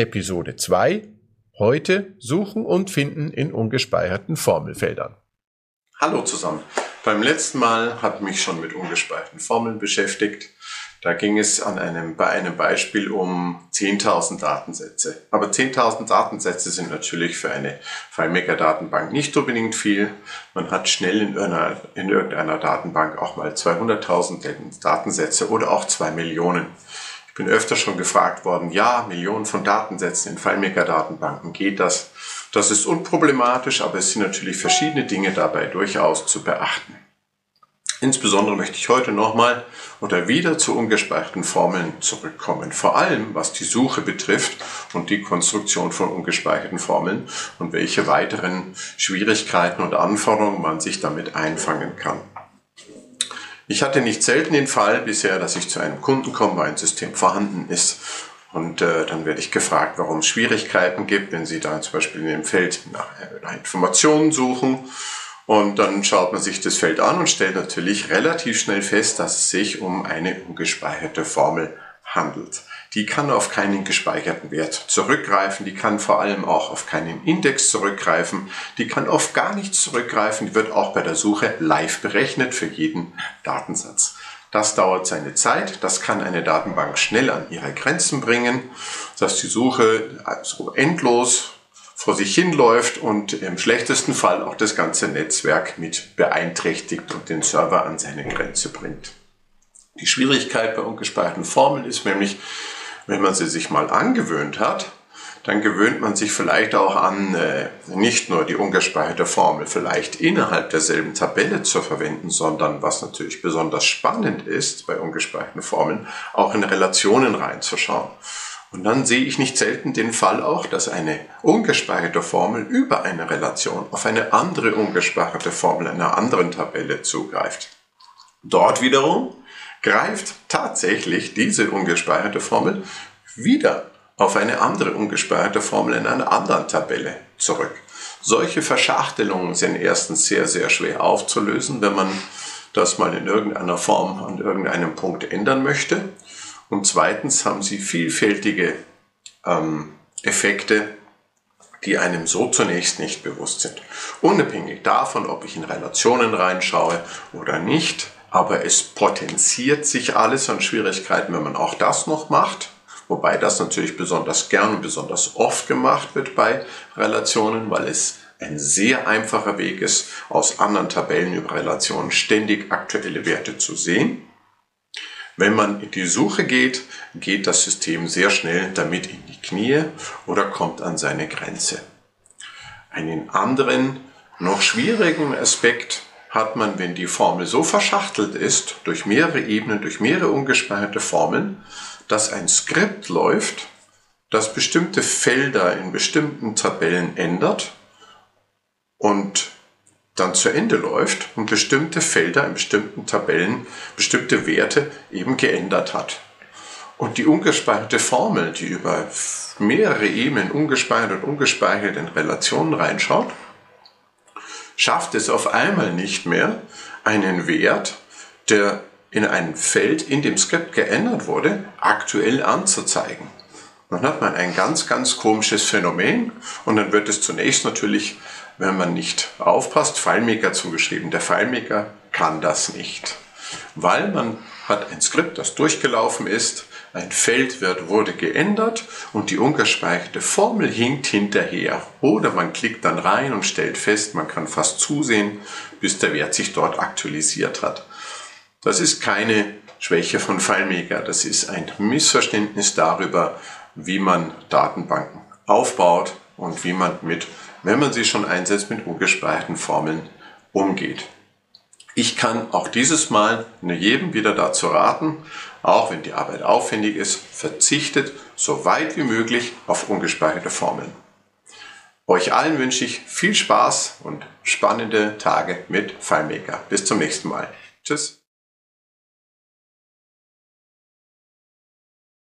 Episode 2 Heute Suchen und Finden in ungespeicherten Formelfeldern. Hallo zusammen. Beim letzten Mal hat mich schon mit ungespeicherten Formeln beschäftigt. Da ging es an einem, bei einem Beispiel um 10.000 Datensätze. Aber 10.000 Datensätze sind natürlich für eine FileMaker-Datenbank nicht unbedingt viel. Man hat schnell in, einer, in irgendeiner Datenbank auch mal 200.000 Datensätze oder auch 2 Millionen. Bin öfter schon gefragt worden, ja, Millionen von Datensätzen in FileMaker-Datenbanken, geht das? Das ist unproblematisch, aber es sind natürlich verschiedene Dinge dabei durchaus zu beachten. Insbesondere möchte ich heute nochmal oder wieder zu ungespeicherten Formeln zurückkommen. Vor allem was die Suche betrifft und die Konstruktion von ungespeicherten Formeln und welche weiteren Schwierigkeiten und Anforderungen man sich damit einfangen kann. Ich hatte nicht selten den Fall bisher, dass ich zu einem Kunden komme, wo ein System vorhanden ist. Und äh, dann werde ich gefragt, warum es Schwierigkeiten gibt, wenn Sie da zum Beispiel in dem Feld nach, nach Informationen suchen. Und dann schaut man sich das Feld an und stellt natürlich relativ schnell fest, dass es sich um eine ungespeicherte Formel handelt. Die kann auf keinen gespeicherten Wert zurückgreifen, die kann vor allem auch auf keinen Index zurückgreifen, die kann oft gar nicht zurückgreifen, die wird auch bei der Suche live berechnet für jeden Datensatz. Das dauert seine Zeit, das kann eine Datenbank schnell an ihre Grenzen bringen, dass die Suche so endlos vor sich hinläuft und im schlechtesten Fall auch das ganze Netzwerk mit beeinträchtigt und den Server an seine Grenze bringt. Die Schwierigkeit bei ungespeicherten Formeln ist nämlich, wenn man sie sich mal angewöhnt hat, dann gewöhnt man sich vielleicht auch an, äh, nicht nur die ungespeicherte Formel vielleicht innerhalb derselben Tabelle zu verwenden, sondern was natürlich besonders spannend ist bei ungespeicherten Formeln, auch in Relationen reinzuschauen. Und dann sehe ich nicht selten den Fall auch, dass eine ungespeicherte Formel über eine Relation auf eine andere ungespeicherte Formel einer anderen Tabelle zugreift. Dort wiederum greift tatsächlich diese ungespeicherte Formel wieder auf eine andere ungespeicherte Formel in einer anderen Tabelle zurück. Solche Verschachtelungen sind erstens sehr, sehr schwer aufzulösen, wenn man das mal in irgendeiner Form an irgendeinem Punkt ändern möchte. Und zweitens haben sie vielfältige ähm, Effekte, die einem so zunächst nicht bewusst sind. Unabhängig davon, ob ich in Relationen reinschaue oder nicht, aber es potenziert sich alles an Schwierigkeiten, wenn man auch das noch macht. Wobei das natürlich besonders gern und besonders oft gemacht wird bei Relationen, weil es ein sehr einfacher Weg ist, aus anderen Tabellen über Relationen ständig aktuelle Werte zu sehen. Wenn man in die Suche geht, geht das System sehr schnell damit in die Knie oder kommt an seine Grenze. Einen anderen, noch schwierigen Aspekt hat man, wenn die Formel so verschachtelt ist, durch mehrere Ebenen, durch mehrere ungespeicherte Formeln, dass ein Skript läuft, das bestimmte Felder in bestimmten Tabellen ändert und dann zu Ende läuft und bestimmte Felder in bestimmten Tabellen bestimmte Werte eben geändert hat. Und die ungespeicherte Formel, die über mehrere Ebenen ungespeichert und ungespeichert in Relationen reinschaut, schafft es auf einmal nicht mehr, einen Wert, der in einem Feld in dem Skript geändert wurde, aktuell anzuzeigen. Dann hat man ein ganz, ganz komisches Phänomen und dann wird es zunächst natürlich, wenn man nicht aufpasst, FileMaker zugeschrieben. Der FileMaker kann das nicht, weil man hat ein Skript, das durchgelaufen ist, ein Feld wird, wurde geändert und die ungespeicherte Formel hinkt hinterher. Oder man klickt dann rein und stellt fest, man kann fast zusehen, bis der Wert sich dort aktualisiert hat. Das ist keine Schwäche von FileMaker, das ist ein Missverständnis darüber, wie man Datenbanken aufbaut und wie man mit, wenn man sie schon einsetzt, mit ungespeicherten Formeln umgeht. Ich kann auch dieses Mal jedem wieder dazu raten, auch wenn die Arbeit aufwendig ist, verzichtet so weit wie möglich auf ungespeicherte Formeln. Euch allen wünsche ich viel Spaß und spannende Tage mit FileMaker. Bis zum nächsten Mal. Tschüss.